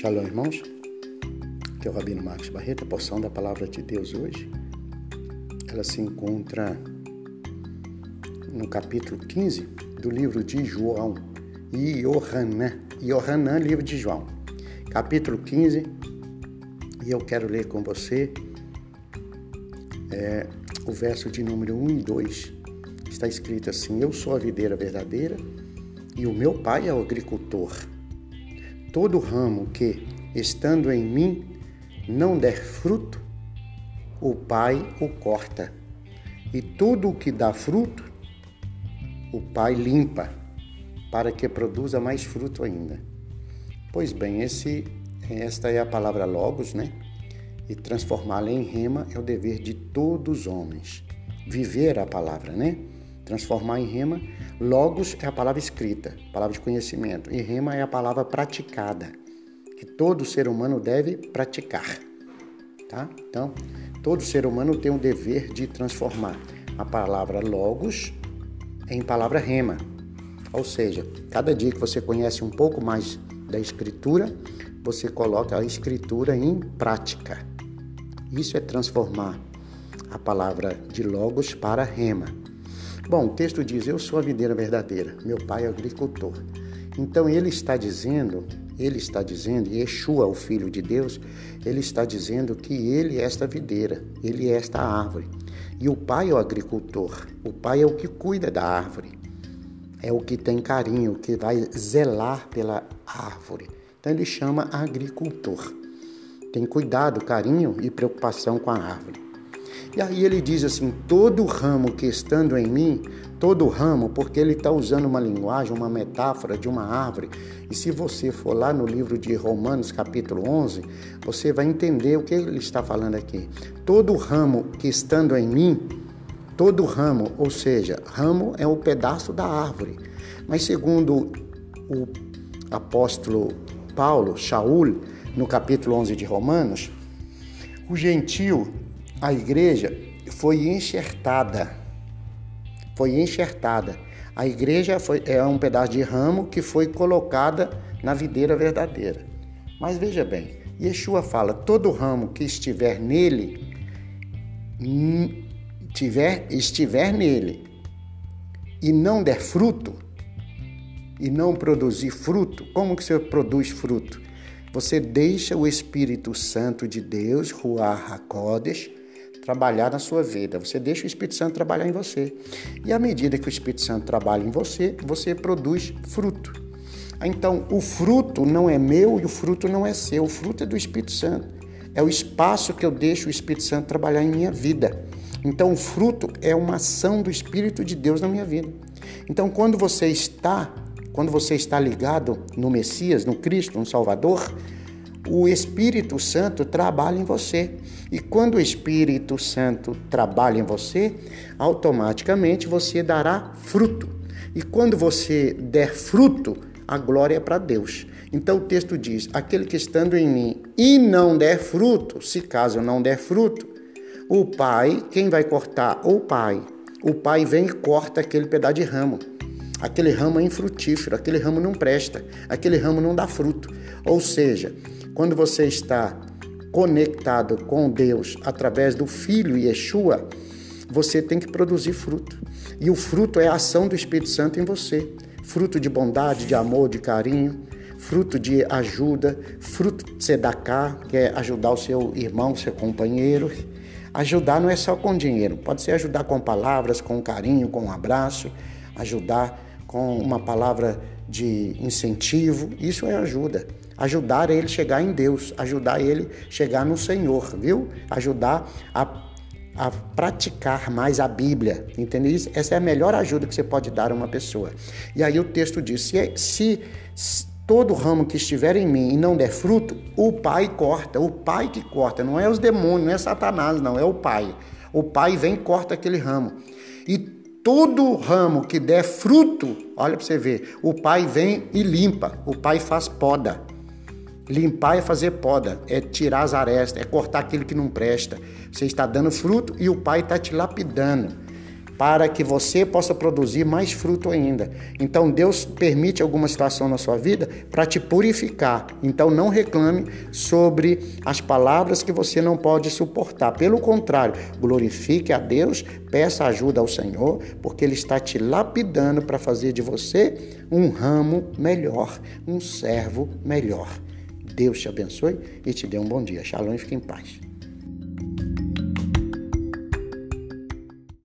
Shalom, irmãos. Aqui é o Rabino Marcos Barreto. A porção da palavra de Deus hoje, ela se encontra no capítulo 15 do livro de João. Yohanan. Yohanan, livro de João. Capítulo 15. E eu quero ler com você é, o verso de número 1 e 2. Está escrito assim: Eu sou a videira verdadeira e o meu pai é o agricultor. Todo ramo que, estando em mim, não der fruto, o Pai o corta. E tudo o que dá fruto, o Pai limpa, para que produza mais fruto ainda. Pois bem, esse, esta é a palavra logos, né? E transformá-la em rema é o dever de todos os homens. Viver a palavra, né? Transformar em rema Logos é a palavra escrita, palavra de conhecimento, e rema é a palavra praticada, que todo ser humano deve praticar. Tá? Então, todo ser humano tem o dever de transformar a palavra logos em palavra rema. Ou seja, cada dia que você conhece um pouco mais da escritura, você coloca a escritura em prática. Isso é transformar a palavra de logos para rema. Bom, o texto diz: Eu sou a videira verdadeira, meu pai é agricultor. Então ele está dizendo, ele está dizendo, Yeshua, o Filho de Deus, ele está dizendo que ele é esta videira, ele é esta árvore. E o pai é o agricultor, o pai é o que cuida da árvore, é o que tem carinho, que vai zelar pela árvore. Então ele chama agricultor. Tem cuidado, carinho e preocupação com a árvore. E aí ele diz assim: todo ramo que estando em mim, todo ramo, porque ele está usando uma linguagem, uma metáfora de uma árvore. E se você for lá no livro de Romanos, capítulo 11, você vai entender o que ele está falando aqui. Todo ramo que estando em mim, todo ramo, ou seja, ramo é o pedaço da árvore. Mas segundo o apóstolo Paulo, Shaul, no capítulo 11 de Romanos, o gentil a igreja foi enxertada. Foi enxertada. A igreja foi, é um pedaço de ramo que foi colocada na videira verdadeira. Mas veja bem, Yeshua fala: todo ramo que estiver nele, tiver, estiver nele e não der fruto, e não produzir fruto, como que você produz fruto? Você deixa o Espírito Santo de Deus, Ruach HaKodesh, trabalhar na sua vida. Você deixa o Espírito Santo trabalhar em você. E à medida que o Espírito Santo trabalha em você, você produz fruto. Então, o fruto não é meu e o fruto não é seu. O fruto é do Espírito Santo. É o espaço que eu deixo o Espírito Santo trabalhar em minha vida. Então, o fruto é uma ação do Espírito de Deus na minha vida. Então, quando você está, quando você está ligado no Messias, no Cristo, no Salvador, o Espírito Santo trabalha em você. E quando o Espírito Santo trabalha em você, automaticamente você dará fruto. E quando você der fruto, a glória é para Deus. Então o texto diz: aquele que estando em mim e não der fruto, se caso não der fruto, o pai, quem vai cortar? O pai. O pai vem e corta aquele pedaço de ramo. Aquele ramo é infrutífero, aquele ramo não presta, aquele ramo não dá fruto. Ou seja, quando você está conectado com Deus através do Filho Yeshua, você tem que produzir fruto. E o fruto é a ação do Espírito Santo em você. Fruto de bondade, de amor, de carinho, fruto de ajuda, fruto de sedaká, que é ajudar o seu irmão, seu companheiro. Ajudar não é só com dinheiro, pode ser ajudar com palavras, com carinho, com um abraço, ajudar com uma palavra de incentivo, isso é ajuda. Ajudar ele chegar em Deus, ajudar ele chegar no Senhor, viu? Ajudar a, a praticar mais a Bíblia, entendeu? Essa é a melhor ajuda que você pode dar a uma pessoa. E aí o texto diz: se, se, se todo ramo que estiver em mim e não der fruto, o Pai corta, o Pai que corta, não é os demônios, não é Satanás, não, é o Pai. O Pai vem e corta aquele ramo. E todo ramo que der fruto, olha para você ver, o pai vem e limpa, o pai faz poda. Limpar é fazer poda, é tirar as arestas, é cortar aquilo que não presta. Você está dando fruto e o pai está te lapidando. para que você possa produzir mais fruto ainda. Então Deus permite alguma situação na sua vida para te purificar. Então não reclame sobre as palavras que você não pode suportar. Pelo contrário, glorifique a Deus, peça ajuda ao Senhor, porque Ele está te lapidando para fazer de você um ramo melhor, um servo melhor. Deus te abençoe e te dê um bom dia. Shalom e fique em paz.